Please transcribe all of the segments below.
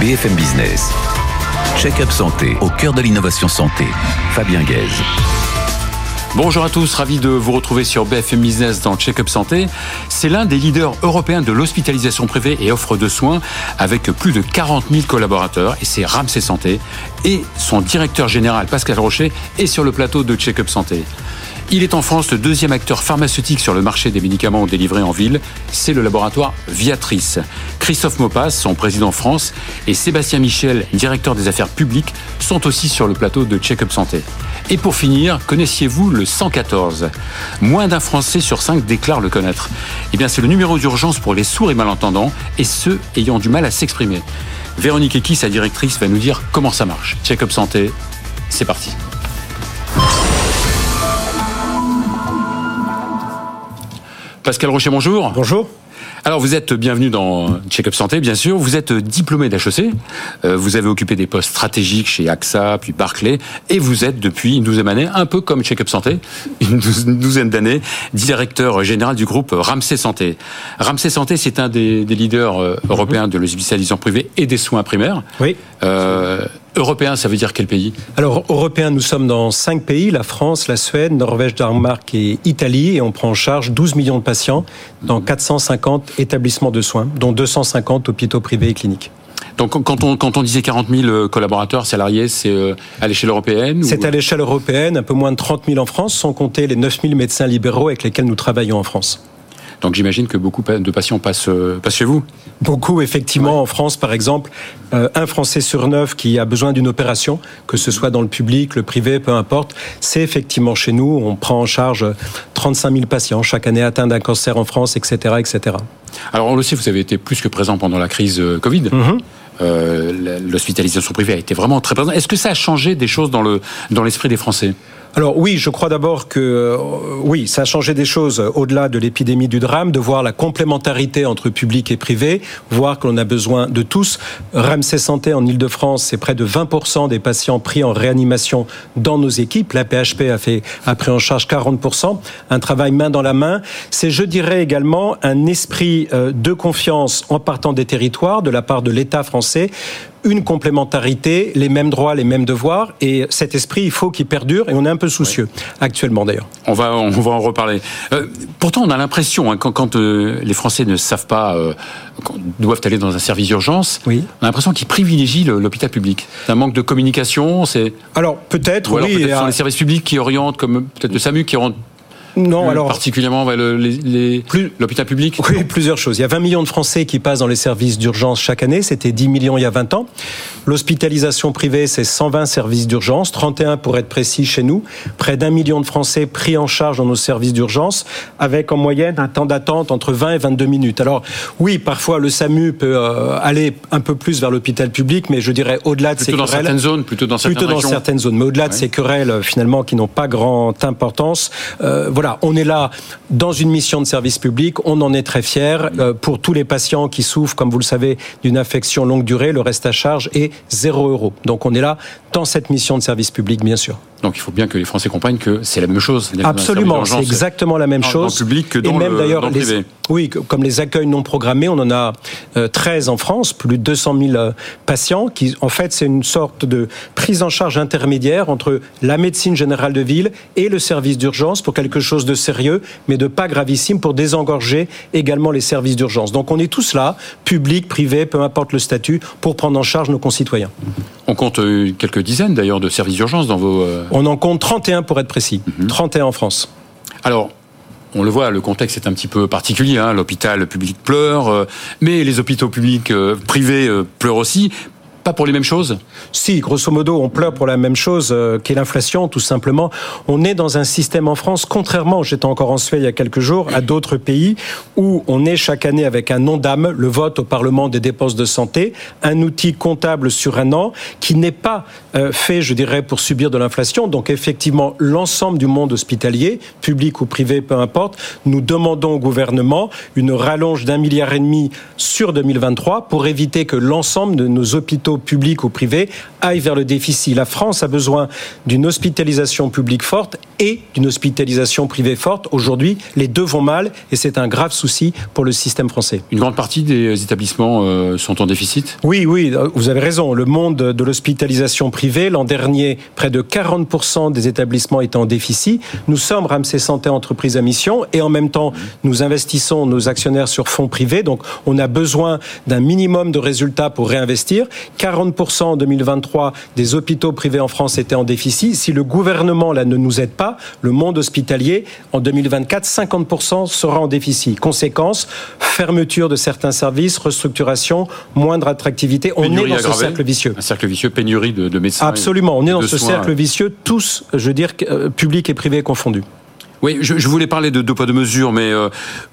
BFM Business. Check-up santé au cœur de l'innovation santé. Fabien Guèze. Bonjour à tous, ravi de vous retrouver sur BFM Business dans Check-up Santé. C'est l'un des leaders européens de l'hospitalisation privée et offre de soins avec plus de 40 000 collaborateurs et c'est Ramsey Santé. Et son directeur général Pascal Rocher est sur le plateau de Check-up Santé. Il est en France le deuxième acteur pharmaceutique sur le marché des médicaments délivrés en ville. C'est le laboratoire Viatrice. Christophe Mopas, son président France, et Sébastien Michel, directeur des affaires publiques, sont aussi sur le plateau de Check-up Santé. Et pour finir, connaissiez-vous le 114 Moins d'un Français sur cinq déclare le connaître. Eh bien, c'est le numéro d'urgence pour les sourds et malentendants et ceux ayant du mal à s'exprimer. Véronique Equi, sa directrice, va nous dire comment ça marche. Check-up Santé, c'est parti. Pascal Rocher, bonjour. Bonjour. Alors, vous êtes bienvenu dans Check-up Santé, bien sûr. Vous êtes diplômé d'HEC. Euh, vous avez occupé des postes stratégiques chez AXA, puis Barclay. Et vous êtes, depuis une douzaine d'années, un peu comme Check-up Santé, une douzaine d'années, directeur général du groupe Ramsey Santé. Ramsey Santé, c'est un des, leaders euh, européens de l'hospitalisation privée et des soins primaires. Oui. Euh, Européen, ça veut dire quel pays? Alors, européen, nous sommes dans cinq pays, la France, la Suède, Norvège, Danemark et Italie, et on prend en charge 12 millions de patients dans 450 établissements de soins, dont 250 hôpitaux privés et cliniques. Donc quand on, quand on disait 40 000 euh, collaborateurs salariés, c'est euh, à l'échelle européenne C'est à l'échelle européenne, un peu moins de 30 000 en France, sans compter les 9 000 médecins libéraux avec lesquels nous travaillons en France. Donc j'imagine que beaucoup de patients passent, euh, passent chez vous. Beaucoup, effectivement. En France, par exemple, euh, un Français sur neuf qui a besoin d'une opération, que ce soit dans le public, le privé, peu importe, c'est effectivement chez nous. On prend en charge 35 000 patients chaque année atteints d'un cancer en France, etc., etc. Alors on le sait, vous avez été plus que présent pendant la crise euh, Covid. Mm-hmm. L'hospitalisation privée a été vraiment très présente. Est-ce que ça a changé des choses dans le dans l'esprit des Français? Alors oui, je crois d'abord que euh, oui, ça a changé des choses au-delà de l'épidémie du drame, de voir la complémentarité entre public et privé, voir que l'on a besoin de tous. Ramsey Santé en Ile-de-France, c'est près de 20% des patients pris en réanimation dans nos équipes. La PHP a fait a pris en charge 40%. Un travail main dans la main. C'est, je dirais également, un esprit euh, de confiance en partant des territoires de la part de l'État français une complémentarité, les mêmes droits, les mêmes devoirs. Et cet esprit, il faut qu'il perdure. Et on est un peu soucieux actuellement, d'ailleurs. On va, on va en reparler. Euh, pourtant, on a l'impression, hein, quand, quand euh, les Français ne savent pas, euh, doivent aller dans un service d'urgence, on a l'impression qu'ils privilégient l'hôpital public. C'est un manque de communication. C'est alors peut-être. oui, peut-être sont les services publics qui orientent, comme peut-être le SAMU qui oriente non, alors particulièrement l'hôpital public. Oui, plusieurs choses. Il y a 20 millions de Français qui passent dans les services d'urgence chaque année. C'était 10 millions il y a 20 ans. L'hospitalisation privée, c'est 120 services d'urgence, 31 pour être précis chez nous. Près d'un million de Français pris en charge dans nos services d'urgence, avec en moyenne un temps d'attente entre 20 et 22 minutes. Alors oui, parfois le SAMU peut euh, aller un peu plus vers l'hôpital public, mais je dirais au-delà de ces dans certaines zones, plutôt dans certaines plutôt dans certaines zones, mais au-delà de ces querelles finalement qui n'ont pas grande importance. Euh, voilà, on est là dans une mission de service public, on en est très fiers. Euh, pour tous les patients qui souffrent, comme vous le savez, d'une infection longue durée, le reste à charge est zéro euro. Donc on est là dans cette mission de service public, bien sûr. Donc il faut bien que les Français comprennent que c'est la même chose. Absolument, c'est exactement la même chose. Dans le public que dans, même, le, dans privé. oui, comme les accueils non programmés, on en a 13 euh, en France, plus de 200 000 euh, patients, qui en fait c'est une sorte de prise en charge intermédiaire entre la médecine générale de ville et le service d'urgence pour quelque chose de sérieux, mais de pas gravissime pour désengorger également les services d'urgence. Donc on est tous là, public, privé, peu importe le statut, pour prendre en charge nos concitoyens. On compte euh, quelques dizaines d'ailleurs de services d'urgence dans vos... On en compte 31 pour être précis. 31 mhm. en France. Alors, on le voit, le contexte est un petit peu particulier. Hein. L'hôpital public pleure, euh, mais les hôpitaux publics euh, privés euh, pleurent aussi pour les mêmes choses? Si, grosso modo, on pleure pour la même chose euh, qu'est l'inflation, tout simplement. On est dans un système en France, contrairement, j'étais encore en Suède il y a quelques jours, à d'autres pays, où on est chaque année avec un nom d'âme, le vote au Parlement des dépenses de santé, un outil comptable sur un an, qui n'est pas euh, fait, je dirais, pour subir de l'inflation. Donc effectivement, l'ensemble du monde hospitalier, public ou privé, peu importe, nous demandons au gouvernement une rallonge d'un milliard et demi sur 2023 pour éviter que l'ensemble de nos hôpitaux publics ou privés aillent vers le déficit. La France a besoin d'une hospitalisation publique forte et d'une hospitalisation privée forte. Aujourd'hui, les deux vont mal et c'est un grave souci pour le système français. Une grande partie des établissements euh, sont en déficit? Oui, oui, vous avez raison. Le monde de l'hospitalisation privée, l'an dernier, près de 40% des établissements étaient en déficit. Nous sommes Ramsey Santé entreprise à mission et en même temps, nous investissons nos actionnaires sur fonds privés. Donc, on a besoin d'un minimum de résultats pour réinvestir. 40% en 2023 des hôpitaux privés en France étaient en déficit. Si le gouvernement là ne nous aide pas, le monde hospitalier en 2024, 50% sera en déficit. Conséquence, fermeture de certains services, restructuration, moindre attractivité. On est dans ce cercle vicieux. Un cercle vicieux, pénurie de, médecins. Absolument, on est dans ce cercle vicieux, tous, je veux dire, euh, publics et privés confondus. Oui, je, voulais parler de deux poids de mesures, mais euh,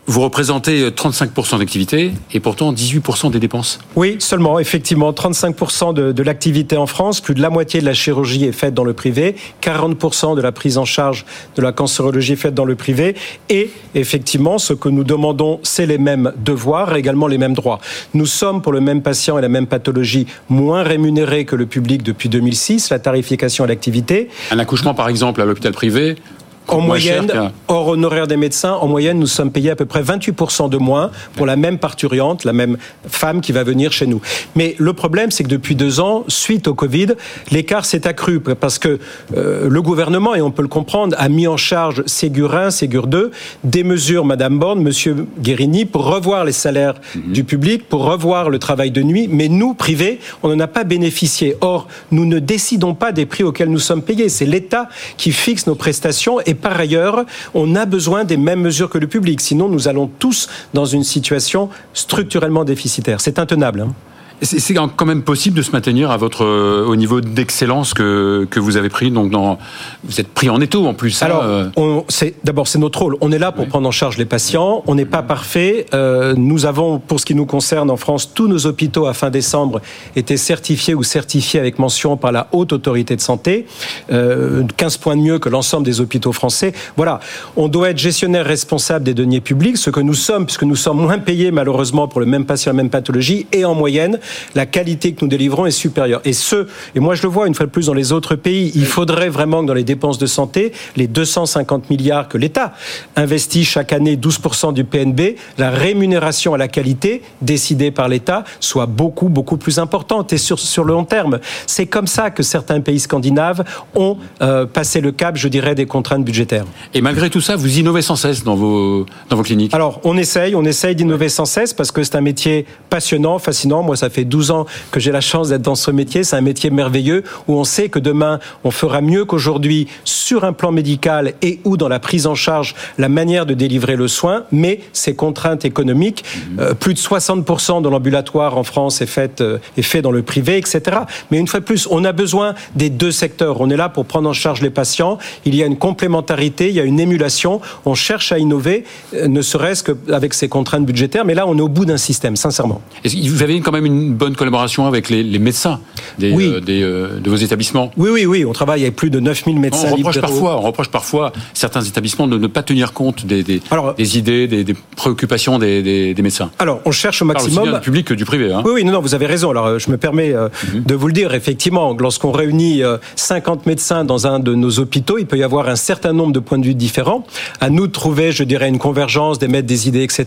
vous représentez 35% d'activité et pourtant 18% des dépenses. Oui, seulement, effectivement, 35% de, de l'activité en France, plus de la moitié de la chirurgie est faite dans le privé, 40% de la prise en charge de la cancérologie est faite dans le privé, et effectivement, ce que nous demandons, c'est les mêmes devoirs, également les mêmes droits. Nous sommes pour le même patient et la même pathologie moins rémunérés que le public depuis 2006, la tarification à l'activité. Un accouchement, par exemple, à l'hôpital privé, en moyenne, hors honoraire des médecins, en moyenne, nous sommes payés à peu près 28% de moins pour la même parturiente, la même femme qui va venir chez nous. Mais le problème, c'est que depuis deux ans, suite au Covid, l'écart s'est accru parce que euh, le gouvernement, et on peut le comprendre, a mis en charge Ségur 1, Ségur 2, des mesures, Madame Borne, Monsieur Guérini, pour revoir les salaires mhm. du public, pour revoir le travail de nuit. Mais nous, privés, on n'en a pas bénéficié. Or, nous ne décidons pas des prix auxquels nous sommes payés. C'est l'État qui fixe nos prestations et par ailleurs, on a besoin des mêmes mesures que le public. Sinon, nous allons tous dans une situation structurellement déficitaire. C'est intenable. Hein. C'est quand même possible de se maintenir à votre euh, au niveau d'excellence que, que vous avez pris. Donc, dans, vous êtes pris en étau en plus. Hein, Alors, euh. d'abord c'est notre rôle. On est là pour prendre en charge les patients. On n'est pas parfait. Euh, nous avons, pour ce qui nous concerne en France, tous nos hôpitaux à fin décembre étaient certifiés ou certifiés avec mention par la haute autorité de santé. 15 points de mieux que l'ensemble des hôpitaux français. Voilà. On doit être gestionnaire responsable des deniers publics, ce que nous sommes, puisque nous sommes moins payés malheureusement pour le même patient, la même pathologie, et en moyenne la qualité que nous délivrons est supérieure. Et ce, et moi je le vois une fois de plus dans les autres pays, il faudrait vraiment que dans les dépenses de santé, les 250 milliards que l'État investit chaque année, 12% du PNB, la rémunération à la qualité décidée par l'État soit beaucoup, beaucoup plus importante et sur, sur le long terme. C'est comme ça que certains pays scandinaves ont euh, passé le cap, je dirais, des contraintes budgétaires. Et malgré tout ça, vous innovez sans cesse dans vos, dans vos cliniques? Alors, on essaye, on essaye d'innover sans cesse parce que c'est un métier passionnant, fascinant. Moi, ça fait 12 ans que j'ai la chance d'être dans ce métier. C'est un métier merveilleux où on sait que demain, on fera mieux qu'aujourd'hui sur un plan médical et ou dans la prise en charge, la manière de délivrer le soin, mais ces contraintes économiques, mhm. euh, plus de 60% de l'ambulatoire en France est fait, euh, est fait dans le privé, etc. Mais une fois de plus, on a besoin des deux secteurs. On est là pour prendre en charge les patients. Il y a une complémentarité, il y a une émulation. On cherche à innover, euh, ne serait-ce qu'avec ces contraintes budgétaires. Mais là, on est au bout d'un système, sincèrement. Vous avez quand même une bonne collaboration avec les, médecins des, euh, euh, de vos établissements Oui, oui, oui. On travaille avec plus de 9000 médecins. On reproche, parfois, on reproche parfois certains établissements de ne pas tenir compte des, des, des idées, des, préoccupations des, médecins. Alors, on cherche au maximum. Aussi bien du public que du privé. Hein. Oui, oui, non, non, vous avez raison. Alors, euh, je me permets mhm. de vous le dire. Effectivement, lorsqu'on réunit 50 médecins dans un de nos hôpitaux, il peut y avoir un certain nombre de points de vue différents. À nous de trouver, je dirais, une convergence, d'émettre des idées, etc.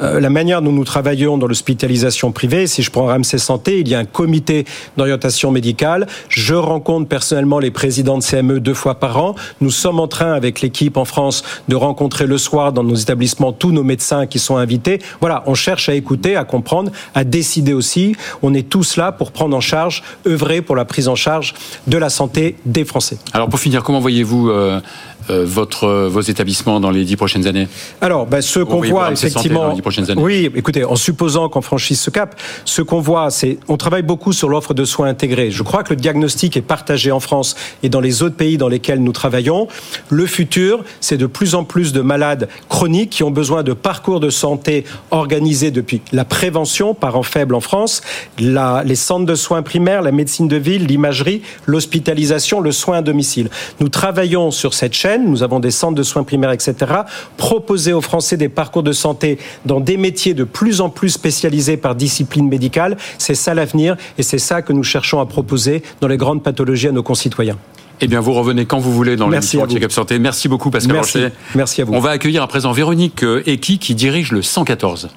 Mhm. la manière dont nous travaillons dans l'hospitalisation privée, si je prends Ramsey Santé, il y a un comité d'orientation médicale. Je rencontre personnellement les présidents de CME deux fois par an. Nous sommes en train, avec l'équipe en France, de rencontrer le soir dans nos établissements tous nos médecins qui sont invités. Voilà, on cherche à écouter, à comprendre, à décider aussi. On est tous là pour prendre en charge, œuvrer pour la prise en charge de la santé des Français. Alors pour finir, comment voyez-vous euh, votre, vos établissements dans les dix prochaines années Alors, ben, ce qu'on voit effectivement, oui, écoutez, en supposant qu'on franchisse ce cap, ce qu'on voit, c'est, on travaille beaucoup sur l'offre de soins intégrés. Je crois que le diagnostic est partagé en France et dans les autres pays dans lesquels nous travaillons. Le futur, c'est de plus en plus de malades chroniques qui ont besoin de parcours de santé organisés depuis la prévention, parents faibles en France, la, les centres de soins primaires, la médecine de ville, l'imagerie, l'hospitalisation, le soin à domicile. Nous travaillons sur cette chaîne Nous avons des centres de soins primaires, etc. Proposer aux Français des parcours de santé dans des métiers de plus en plus spécialisés par discipline médicale, c'est ça l'avenir et c'est ça que nous cherchons à proposer dans les grandes pathologies à nos concitoyens. Eh bien, vous revenez quand vous voulez dans l'émission Check-up Santé. Merci beaucoup, Pascal Merci. Merci à vous. On va accueillir à présent Véronique Eki qui dirige le 114.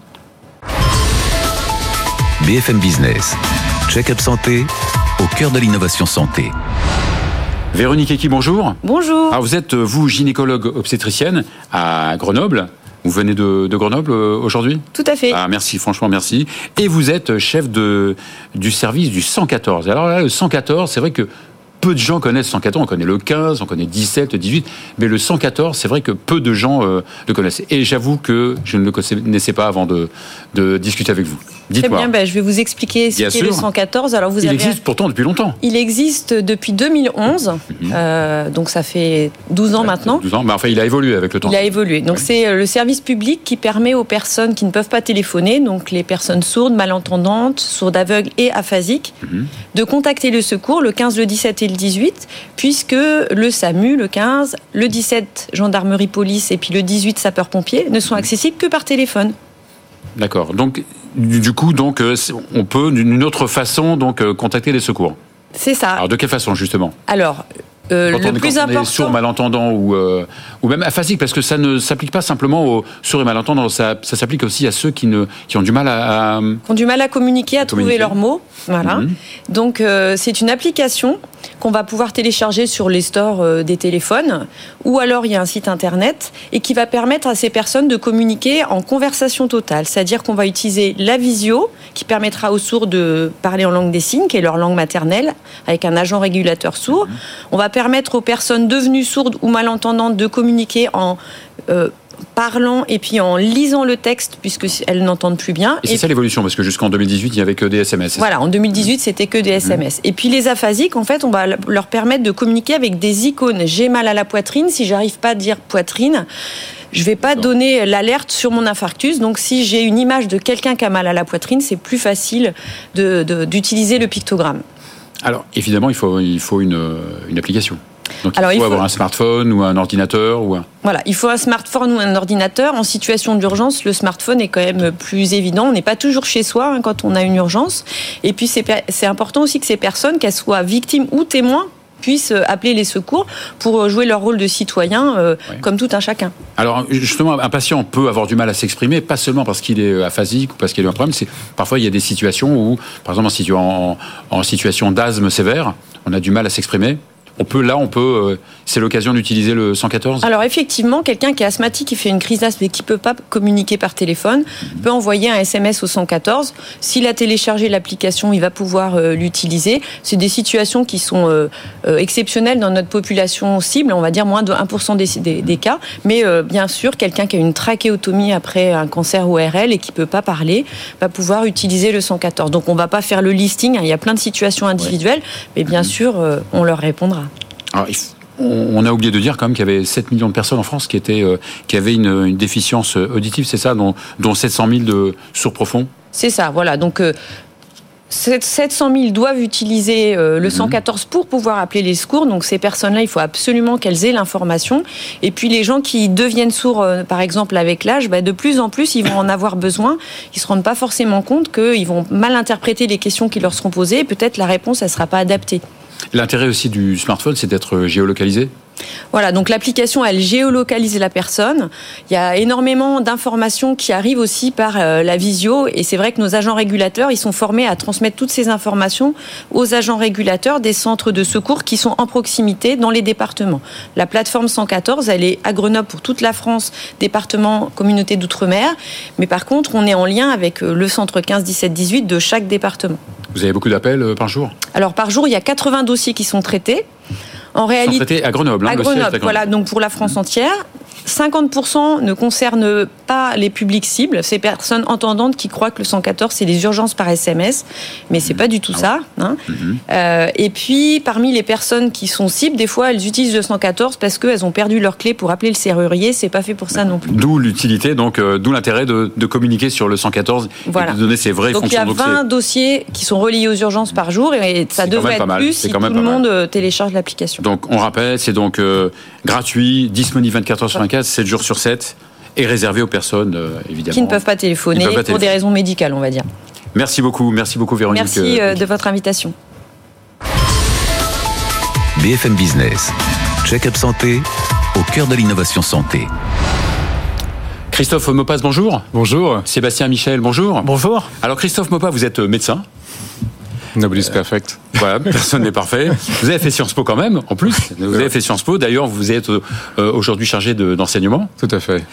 BFM Business. Check-up Santé au cœur de l'innovation santé. Véronique Eki, bonjour. Bonjour. Alors vous êtes, vous, gynécologue obstétricienne à Grenoble. Vous venez de, de Grenoble euh, aujourd'hui? Tout à fait. Ah, merci, franchement, merci. Et vous êtes chef de, du service du 114. Alors là, le 114, c'est vrai que peu de gens connaissent 114. On connaît le 15, on connaît 17, 18, mais le 114, c'est vrai que peu de gens euh, le connaissent. Et j'avoue que je ne le connaissais pas avant de, de discuter avec vous. Très bien, ben, je vais vous expliquer ce qu'est le 114. Alors vous il existe pourtant depuis longtemps. Il existe depuis 2011, mhm. euh, donc ça fait 12 ans maintenant. 12 ans, mais enfin il a évolué avec le temps. Il a évolué. Donc c'est euh, le service public qui permet aux personnes qui ne peuvent pas téléphoner, donc les personnes sourdes, malentendantes, sourdes aveugles et aphasiques, mhm. de contacter le secours le 15, le 17 et le 18, puisque le SAMU, le 15, le 17, gendarmerie police et puis le 18, sapeurs-pompiers, ne sont accessibles que par téléphone. D'accord. Donc, du coup, donc, euh, on peut d'une autre façon donc euh, contacter les secours. C'est ça. Alors, de quelle façon justement? Alors, euh, le plus important. sourd, malentendant ou, euh, ou même aphasique, parce que ça ne s'applique pas simplement aux sourds et malentendants, ça, ça s'applique aussi à ceux qui, ne, qui ont du mal à. Qui ont du mal à communiquer, à, trouver leurs mots. Voilà. Mhm. Donc, euh, c'est une application qu'on va pouvoir télécharger sur les stores des téléphones, ou alors il y a un site internet, et qui va permettre à ces personnes de communiquer en conversation totale. C'est-à-dire qu'on va utiliser la visio, qui permettra aux sourds de parler en langue des signes, qui est leur langue maternelle, avec un agent régulateur sourd. Mhm. On va permettre aux personnes devenues sourdes ou malentendantes de communiquer en euh, parlant et puis en lisant le texte puisqu'elles n'entendent plus bien. Et c'est ça l'évolution parce que jusqu'en 2018 il n'y avait que des SMS. Voilà, en 2018 c'était que des SMS. Et puis les aphasiques en fait on va leur permettre de communiquer avec des icônes. J'ai mal à la poitrine, si j'arrive pas à dire poitrine, je vais pas donner l'alerte sur mon infarctus. Donc, si j'ai une image de quelqu'un qui a mal à la poitrine, c'est plus facile d'utiliser le pictogramme. Alors, évidemment, il faut, il faut une, une application. Donc il, faut avoir un smartphone ou un ordinateur ou un... Voilà, il faut un smartphone ou un ordinateur. En situation d'urgence, le smartphone est quand même plus évident. On n'est pas toujours chez soi hein, quand on a une urgence. Et puis c'est important aussi que ces personnes, qu'elles soient victimes ou témoins, puissent euh, appeler les secours pour euh, jouer leur rôle de citoyen euh, comme tout un chacun. Alors justement, un patient peut avoir du mal à s'exprimer, pas seulement parce qu'il est aphasique ou parce qu'il a un problème, c'est parfois il y a des situations où, par exemple en, en situation d'asthme sévère, on a du mal à s'exprimer on peut là, on peut, euh, c'est l'occasion d'utiliser le 114 Alors effectivement, quelqu'un qui est asthmatique, qui fait une crise d'asthme et qui peut pas communiquer par téléphone, peut envoyer un SMS au 114. S'il a téléchargé l'application, il va pouvoir euh, l'utiliser. C'est des situations qui sont euh, exceptionnelles dans notre population cible, on va dire moins de 1% des, des, cas. Mais bien sûr, quelqu'un qui a une trachéotomie après un cancer ORL et qui peut pas parler, va pouvoir utiliser le 114. Donc on va pas faire le listing, hein. il y a plein de situations individuelles, mais bien sûr, on leur répondra on a oublié de dire quand même qu'il y avait 7 millions de personnes en France qui, étaient, euh, qui avaient une, déficience auditive, c'est ça, dont, dont 700 000 de sourds profonds C'est ça, voilà. Donc, euh, 700 000 doivent utiliser euh, le 114 mhm. pour pouvoir appeler les secours. Donc ces personnes-là, il faut absolument qu'elles aient l'information. Et puis les gens qui deviennent sourds, euh, par exemple avec l'âge, bah, de plus en plus, ils vont en avoir besoin. Ils se rendent pas forcément compte qu'ils vont mal interpréter les questions qui leur seront posées. Peut-être la réponse, elle sera pas adaptée. L'intérêt aussi du smartphone, c'est d'être géolocalisé voilà, donc l'application, elle géolocalise la personne. Il y a énormément d'informations qui arrivent aussi par euh, la visio. Et c'est vrai que nos agents régulateurs, ils sont formés à transmettre toutes ces informations aux agents régulateurs des centres de secours qui sont en proximité dans les départements. La plateforme 114, elle est à Grenoble pour toute la France, département, communauté d'outre-mer. Mais par contre, on est en lien avec euh, le centre 15, 17, 18 de chaque département. Vous avez beaucoup d'appels euh, par jour? Alors par jour, il y a 80 dossiers qui sont traités. En réalité, à Grenoble. Hein, à Grenoble, voilà, donc pour la France entière. 50% ne concernent pas les publics cibles, ces personnes entendantes qui croient que le 114 c'est des urgences par SMS, mais c'est pas du tout ah ça. Hein. Mhm. Euh, et puis parmi les personnes qui sont cibles, des fois elles utilisent le 114 parce qu'elles ont perdu leur clé pour appeler le serrurier. C'est pas fait pour ça non plus. D'où l'utilité, donc euh, d'où l'intérêt de, communiquer sur le 114 voilà. et de donner ses vraies donc, fonctions. Donc il y a 20 dossiers qui sont reliés aux urgences par jour et ça devrait être plus si tout le monde euh, télécharge l'application. Donc on rappelle, c'est donc gratuit, disponible 24 heures sur 24, 7 jours sur 7 et réservé aux personnes, euh, évidemment. Qui ne peuvent pas téléphoner pour des raisons médicales, on va dire. Merci beaucoup, merci beaucoup Véronique. Merci euh, de votre invitation. BFM Business, check-up santé, au cœur de l'innovation santé. Christophe Mopas, bonjour. Bonjour. Sébastien Michel, bonjour. Bonjour. Alors Christophe Mopas, vous êtes médecin Nobody's perfect. Voilà, personne n'est parfait. Vous avez fait Sciences Po quand même, en plus. Vous avez fait Sciences Po. D'ailleurs, vous êtes euh, aujourd'hui chargé d'enseignement. Tout à fait.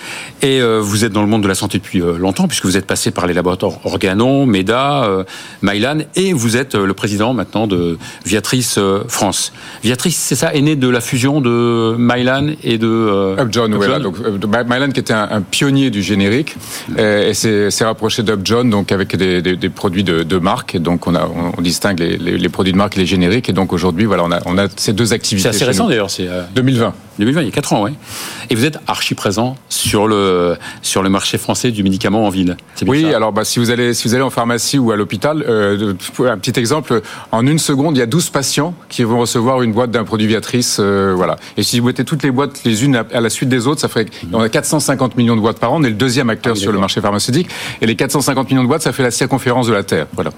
Et euh, vous êtes dans le monde de la santé depuis euh, longtemps, puisque vous êtes passé par les laboratoires Organon, MEDA, Mylan, et vous êtes le président maintenant de Viatrice France. Viatrice, c'est ça, est né de la fusion de Mylan et de Upjohn. Voilà, donc Mylan qui était un, pionnier du générique, et s'est rapproché d'Upjohn, donc avec des, des, produits de, de, marque. Donc on, a, on distingue les, les, les produits de marque et les génériques. Et donc aujourd'hui, voilà, on a, on a ces deux activités. C'est assez récent d'ailleurs, c'est 2020. 2020, il y a 4 ans, oui. Et vous êtes archi présent sur le, sur le marché français du médicament en ville. Oui, alors bah, si, vous allez, si vous allez en pharmacie ou à l'hôpital, euh, un petit exemple, en une seconde, il y a 12 patients qui vont recevoir une boîte d'un produit Viatrice. Euh, voilà. Et si vous mettez toutes les boîtes les unes à, la suite des autres, ça ferait on a 450 millions de boîtes par an. On est le deuxième acteur ah sur le marché pharmaceutique. Et les 450 millions de boîtes, ça fait la circonférence de la Terre. Voilà.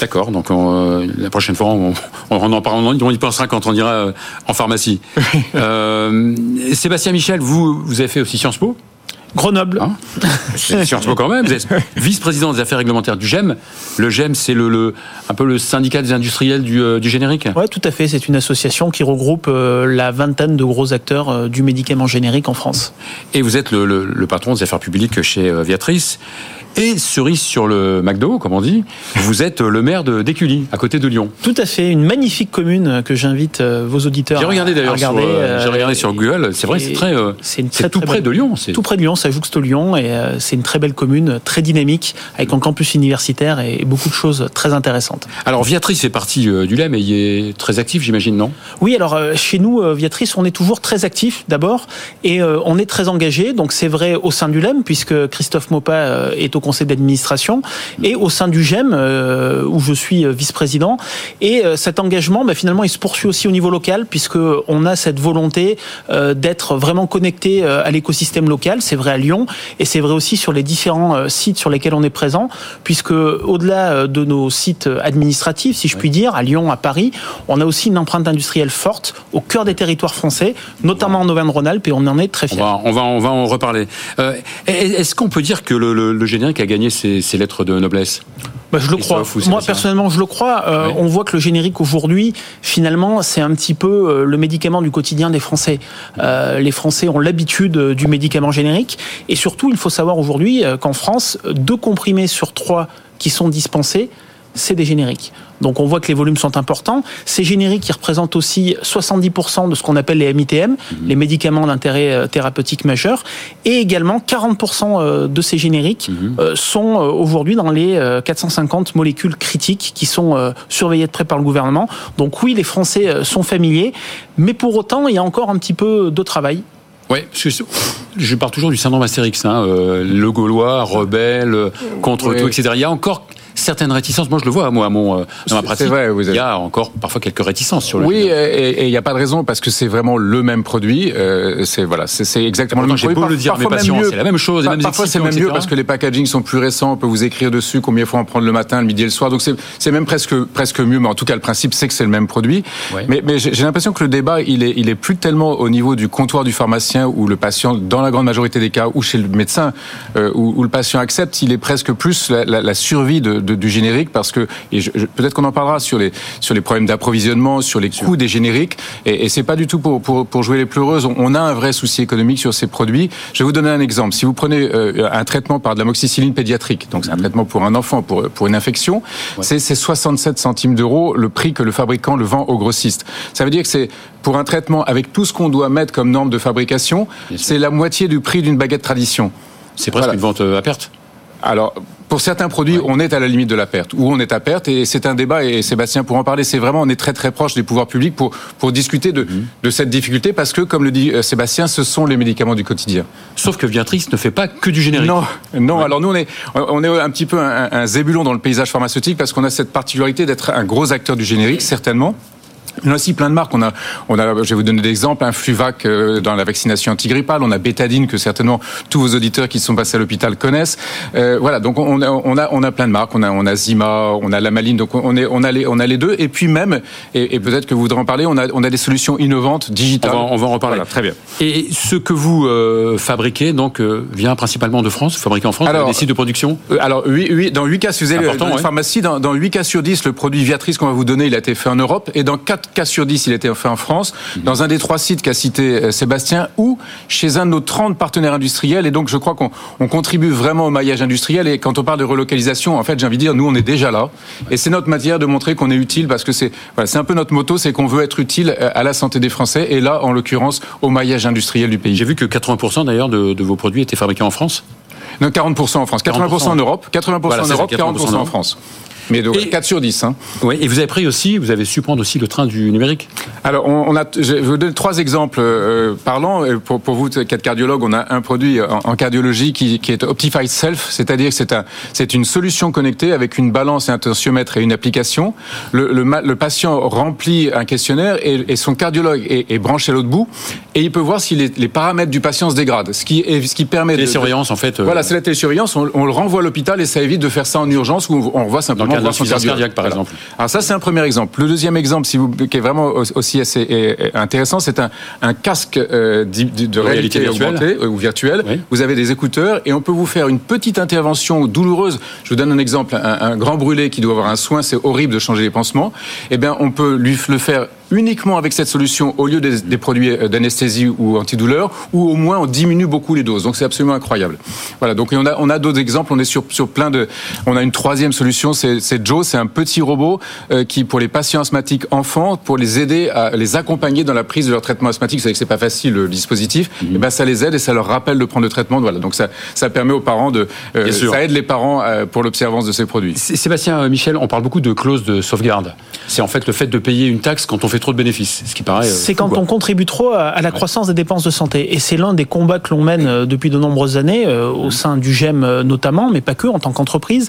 D'accord. Donc euh, la prochaine fois, on, en parle, on y pensera quand on ira euh, en pharmacie. euh, Sébastien Michel, vous, vous avez fait aussi Sciences Po? Grenoble. Hein? Sciences Po quand même. Vous êtes vice-président des affaires réglementaires du GEM. Le GEM, c'est le, un peu le syndicat des industriels du, euh, du générique? Oui, tout à fait. C'est une association qui regroupe la vingtaine de gros acteurs du médicament générique en France. Et vous êtes le, le patron des affaires publiques chez Viatrice. Et cerise sur le McDo, comme on dit, vous êtes le maire d'Écully, à côté de Lyon. Tout à fait, une magnifique commune que j'invite euh, vos auditeurs J'ai regardé d'ailleurs sur, euh, j'ai regardé sur Google, c'est vrai, c'est très, euh, c'est tout près de Lyon. Tout près de Lyon, ça jouxte Lyon et c'est une très belle commune, très dynamique, avec un campus universitaire et beaucoup de choses très intéressantes. Alors Viatrice fait partie du LEM et il est très actif, j'imagine, non? Oui, alors chez nous, Viatrice, on est toujours très actif d'abord et on est très engagé. Donc c'est vrai au sein du LEM puisque Christophe Mopa est au conseil d'administration et au sein du GEM euh, où je suis vice-président. Et euh, cet engagement, bah, finalement, il se poursuit aussi au niveau local puisque on a cette volonté euh, d'être vraiment connecté à l'écosystème local. C'est vrai à Lyon et c'est vrai aussi sur les différents sites sur lesquels on est présent puisque au-delà de nos sites administratifs, si je puis dire, à Lyon, à Paris, on a aussi une empreinte industrielle forte au cœur des territoires français, notamment en Auvergne-Rhône-Alpes et on en est très fiers. On va, on va, en reparler. Est-ce qu'on peut dire que le, le générique a gagné ces, lettres de noblesse bah, je le crois. Moi, personnellement, je le crois. Euh, on voit que le générique aujourd'hui, finalement, c'est un petit peu euh, le médicament du quotidien des Français. Euh, les Français ont l'habitude du médicament générique. Et surtout, il faut savoir aujourd'hui qu'en France, deux comprimés sur trois qui sont dispensés, c'est des génériques. Donc on voit que les volumes sont importants. Ces génériques qui représentent aussi 70% de ce qu'on appelle les MITM, mhm. les médicaments d'intérêt euh, thérapeutique majeur, et également 40% euh, de ces génériques mhm. euh, sont aujourd'hui dans les 450 molécules critiques qui sont surveillées de près par le gouvernement. Donc oui, les Français sont familiers, mais pour autant, il y a encore un petit peu de travail. Oui, je pars toujours du syndrome Astérix, hein, le Gaulois, rebelle, contre tout, etc. Il y a encore certaines réticences. Moi, je le vois, moi, à mon, euh, dans ma pratique. Vrai, vous Il y a encore parfois quelques réticences sur le. Oui, et il n'y a pas de raison parce que c'est vraiment le même produit. Euh, c'est voilà, c'est exactement le même produit. Beau le dire, mes patients, c'est la même chose. parfois, c'est même mieux parce que les packagings sont plus récents. On peut vous écrire dessus combien il faut en prendre le matin, le midi et le soir. Donc c'est même presque presque mieux. Mais en tout cas, le principe, c'est que c'est le même produit. Mais, mais j'ai l'impression que le débat, il est il est plus tellement au niveau du comptoir du pharmacien où le patient, dans la grande majorité des cas, ou chez le médecin, euh, où, où, le patient accepte. Il est presque plus la, la, la survie de, de du générique parce que peut-être qu'on en parlera sur les sur les problèmes d'approvisionnement, sur les coûts des génériques. Et, et c'est pas du tout pour, pour, pour jouer les pleureuses. On a un vrai souci économique sur ces produits. Je vais vous donner un exemple. Si vous prenez euh, un traitement par de la moxicilline pédiatrique, donc c'est un traitement pour un enfant pour pour une infection, c'est 67 centimes d'euros le prix que le fabricant le vend au grossiste. Ça veut dire que c'est pour un traitement avec tout ce qu'on doit mettre comme norme de fabrication, c'est la moitié du prix d'une baguette tradition. C'est presque une vente euh, à perte. Alors, pour certains produits, on est à la limite de la perte, ou on est à perte, et c'est un débat, et Sébastien pour en parler, c'est vraiment, on est très très proche des pouvoirs publics pour, pour discuter de, mhm. de cette difficulté, parce que, comme le dit euh, Sébastien, ce sont les médicaments du quotidien. Sauf que Viatrix ne fait pas que du générique. Non, non alors nous, on est, on est un petit peu un, un zébulon dans le paysage pharmaceutique, parce qu'on a cette particularité d'être un gros acteur du générique, certainement, il y a aussi plein de marques. On a, on a, je vais vous donner des exemples. Un Fluvac euh, dans la vaccination antigrippale. On a Bétadine que certainement tous vos auditeurs qui sont passés à l'hôpital connaissent. Euh, voilà. Donc on a, on a, on a plein de marques. On a, on a Zima, on a Lamaline. Donc on est, on a les, on a les deux. Et puis même, et, et peut-être que vous voudrez en parler, on a, on a des solutions innovantes digitales. On va, on va en reparler. très bien. Et ce que vous euh, fabriquez donc euh, vient principalement de France, fabriqué en France. Alors, des sites de production? alors oui, oui, dans 8 cas, si vous avez une pharmacie, dans, dans 8 cas sur 10, le produit Viatrice qu'on va vous donner, il a été fait en Europe. Et dans 4 cas sur 10, il a été fait en France, dans un des trois sites qu'a cité euh, Sébastien, ou chez un de nos 30 partenaires industriels. Et donc, je crois qu'on contribue vraiment au maillage industriel. Et quand on parle de relocalisation, en fait, j'ai envie de dire, nous, on est déjà là. Et c'est notre matière de montrer qu'on est utile parce que c'est voilà, c'est un peu notre moto, c'est qu'on veut être utile euh, à la santé des Français. Et là, en l'occurrence, au maillage industriel du pays. J'ai vu que 80% d'ailleurs de, vos produits étaient fabriqués en France. Non, 40% en France, 80% en Europe, 80% en Europe, 40% en France. Mais donc et, 4 sur 10. Hein. Oui, et vous avez pris aussi, vous avez su prendre aussi le train du numérique? Alors, on, a, je vais vous donner trois exemples euh, parlants. Pour, pour vous, quatre cardiologues, on a un produit en, cardiologie qui, qui, est Optified Self, c'est-à-dire que c'est un, c'est une solution connectée avec une balance et un tensiomètre et une application. Le, le, le patient remplit un questionnaire et, et son cardiologue est, est, branché à l'autre bout et il peut voir si les, les, paramètres du patient se dégradent. Ce qui, est, ce qui permet... Télésurveillance, en fait. Euh... Voilà, c'est la télésurveillance. On, on, le renvoie à l'hôpital et ça évite de faire ça en urgence où on voit simplement l'insuffisance cardiaque, par exemple. Alors ça, c'est un premier exemple. Le deuxième exemple, si vous, qui est vraiment aussi assez intéressant, c'est un, un, casque euh, de, de, réalité, virtuelle. augmentée euh, ou virtuelle. Vous avez des écouteurs et on peut vous faire une petite intervention douloureuse. Je vous donne un exemple. Un, un grand brûlé qui doit avoir un soin, c'est horrible de changer les pansements. Eh bien, on peut lui le faire uniquement avec cette solution au lieu des, des produits euh, d'anesthésie ou antidouleur, ou au moins on diminue beaucoup les doses. Donc c'est absolument incroyable. Voilà. Donc on a, on a d'autres exemples. On est sur, sur plein de. On a une troisième solution, c'est Joe. C'est un petit robot euh, qui, pour les patients asthmatiques enfants, pour les aider à les accompagner dans la prise de leur traitement asthmatique. Vous savez que c'est pas facile le dispositif. -hmm. Et ben ça les aide et ça leur rappelle de prendre le traitement. Voilà. Donc ça, ça permet aux parents de. Euh, ça aide les parents euh, pour l'observance de ces produits. Sébastien Michel, on parle beaucoup de clause de sauvegarde. C'est en fait le fait de payer une taxe quand on fait trop de bénéfices, ce qui paraît. Euh, c'est quand quoi. on contribue trop à, la croissance des dépenses de santé. Et c'est l'un des combats que l'on mène euh, depuis de nombreuses années, euh, au sein du GEM notamment, mais pas que, en tant qu'entreprise.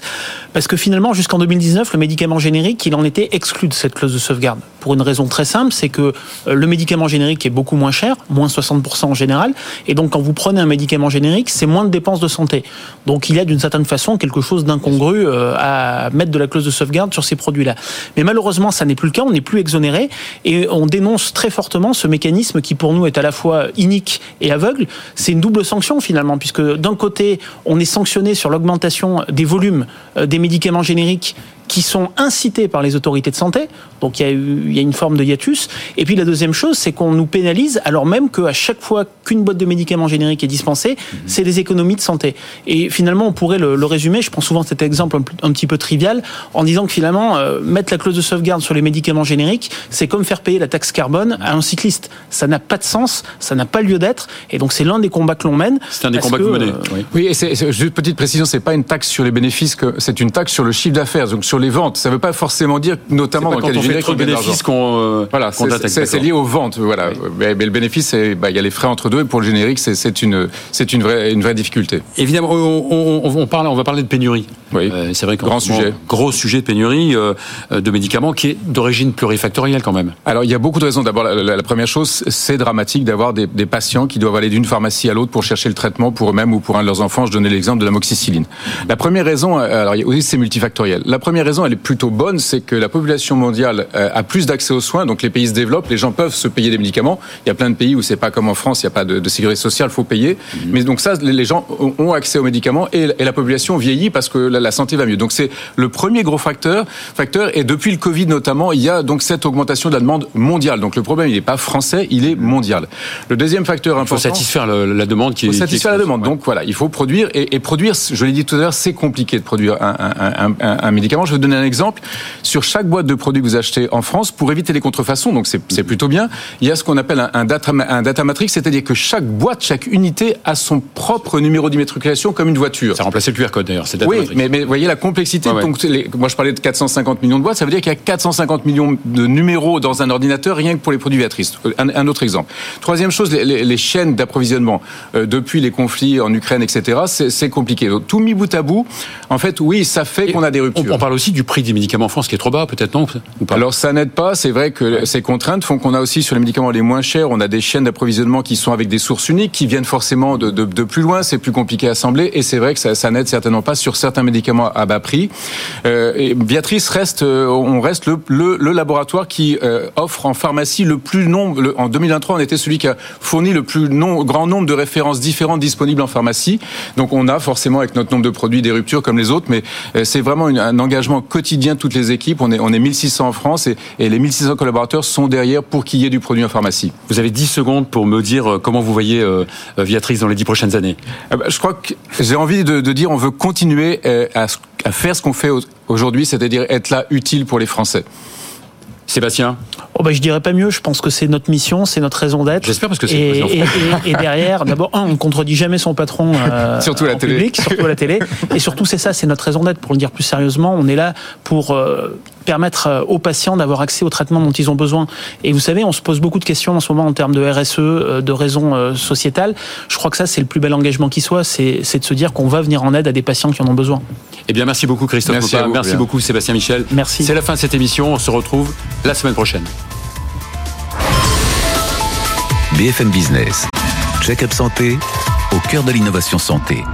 Parce que finalement, jusqu'en 2019, le médicament générique, il en était exclu de cette clause de sauvegarde. Pour une raison très simple, c'est que le médicament générique est beaucoup moins cher, moins 60% en général. Et donc, quand vous prenez un médicament générique, c'est moins de dépenses de santé. Donc, il y a d'une certaine façon quelque chose d'incongru à mettre de la clause de sauvegarde sur ces produits-là. Mais malheureusement, ça n'est plus le cas. On n'est plus exonéré. Et on dénonce très fortement ce mécanisme qui, pour nous, est à la fois inique et aveugle. C'est une double sanction, finalement, puisque d'un côté, on est sanctionné sur l'augmentation des volumes des médicaments génériques qui sont incités par les autorités de santé. Donc il y a, eu, il y a une forme de hiatus. Et puis la deuxième chose, c'est qu'on nous pénalise alors même qu'à chaque fois qu'une boîte de médicaments génériques est dispensée, mmh. c'est des économies de santé. Et finalement, on pourrait le, le résumer, je prends souvent cet exemple un, un, petit peu trivial, en disant que finalement, euh, mettre la clause de sauvegarde sur les médicaments génériques, c'est comme faire payer la taxe carbone à un cycliste. Ça n'a pas de sens, ça n'a pas lieu d'être. Et donc c'est l'un des combats que l'on mène. C'est un des combats que, que vous menez. Euh, oui. oui, et c'est, juste petite précision, c'est pas une taxe sur les bénéfices, c'est une taxe sur le chiffre d'affaires, donc sur les ventes. Ça ne veut pas forcément dire, notamment dans le cas du générique, qu'on euh, voilà, qu c'est lié aux ventes. Voilà. Oui. Mais, mais, le bénéfice, bah, il y a les frais entre deux, et pour le générique, c'est une, une vraie, une vraie difficulté. Évidemment, on, on, on, parle, on va parler de pénurie. Oui. Euh, c'est vrai grand sujet, gros sujet de pénurie euh, de médicaments qui est d'origine plurifactorielle quand même. Alors il y a beaucoup de raisons. D'abord, la, la, la, première chose, c'est dramatique d'avoir des, des, patients qui doivent aller d'une pharmacie à l'autre pour chercher le traitement pour eux-mêmes ou pour un de leurs enfants. Je donnais l'exemple de la moxicilline. La première raison, alors aussi c'est multifactoriel. La première raison, elle est plutôt bonne, c'est que la population mondiale euh, a plus d'accès aux soins, donc les pays se développent, les gens peuvent se payer des médicaments. Il y a plein de pays où c'est pas comme en France, il n'y a pas de, sécurité sociale, faut payer. Mhm. Mais donc ça, les gens ont accès aux médicaments et, la population vieillit parce que la, santé va mieux. Donc c'est le premier gros facteur. Facteur et depuis le Covid notamment, il y a donc cette augmentation de la demande mondiale. Donc le problème, il n'est pas français, il est mondial. Le deuxième facteur important. Il faut satisfaire la demande qui. Il faut satisfaire la demande. Donc voilà, il faut produire et, produire. Je l'ai dit tout à l'heure, c'est compliqué de produire un, un, médicament. Je vous donner un exemple. Sur chaque boîte de produits que vous achetez en France, pour éviter les contrefaçons, donc c'est plutôt bien, il y a ce qu'on appelle un, data, un data matrix, c'est-à-dire que chaque boîte, chaque unité a son propre numéro d'immatriculation comme une voiture. Ça remplace le QR code d'ailleurs. Oui, mais, mais voyez la complexité. Donc, moi, je parlais de 450 millions de boîtes. Ça veut dire qu'il y a 450 millions de numéros dans un ordinateur rien que pour les produits Viatrice. Un, autre exemple. Troisième chose, les, chaînes d'approvisionnement euh, depuis les conflits en Ukraine, etc. C'est compliqué. Donc, tout mis bout à bout, en fait, oui, ça fait qu'on a des ruptures. On, parle aussi du prix des médicaments en France qui est trop bas, peut-être non? Ou pas? Alors ça n'aide pas. C'est vrai que ces contraintes font qu'on a aussi sur les médicaments les moins chers, on a des chaînes d'approvisionnement qui sont avec des sources uniques, qui viennent forcément de, de, plus loin. C'est plus compliqué à assembler, et c'est vrai que ça, ça n'aide certainement pas sur certains médicaments à bas prix. Euh, et Béatrice reste, euh, on reste le, le, le laboratoire qui euh, offre en pharmacie le plus nombre. en 2023, on était celui qui a fourni le plus grand nombre de références différentes disponibles en pharmacie. Donc on a forcément avec notre nombre de produits des ruptures comme les autres, mais euh, c'est vraiment un engagement quotidien de toutes les équipes. On est, on est 1600 en France et, et les 1600 collaborateurs sont derrière pour qu'il y ait du produit en pharmacie. Vous avez 10 secondes pour me dire comment vous voyez Viatrice dans les 10 prochaines années. Eh ben, je crois que j'ai envie de, de, dire on veut continuer à, à faire ce qu'on fait aujourd'hui, c'est-à-dire être là utile pour les Français. Sébastien oh bah, Je dirais pas mieux, je pense que c'est notre mission, c'est notre raison d'être. J'espère parce que c'est et, et, et, derrière, d'abord, un, on ne contredit jamais son patron euh, surtout à la télé. Public, surtout à la télé. Et surtout, c'est ça, c'est notre raison d'être. Pour le dire plus sérieusement, on est là pour euh, permettre euh, aux patients d'avoir accès au traitement dont ils ont besoin. Et vous savez, on se pose beaucoup de questions en ce moment en termes de RSE, euh, de raisons euh, sociétales. Je crois que ça, c'est le plus bel engagement qui soit, c'est de se dire qu'on va venir en aide à des patients qui en ont besoin. Eh bien, merci beaucoup Christophe Merci, merci beaucoup Sébastien Michel. Merci. C'est la fin de cette émission. On se retrouve la semaine prochaine. BFM Business. Check-up santé au cœur de l'innovation santé.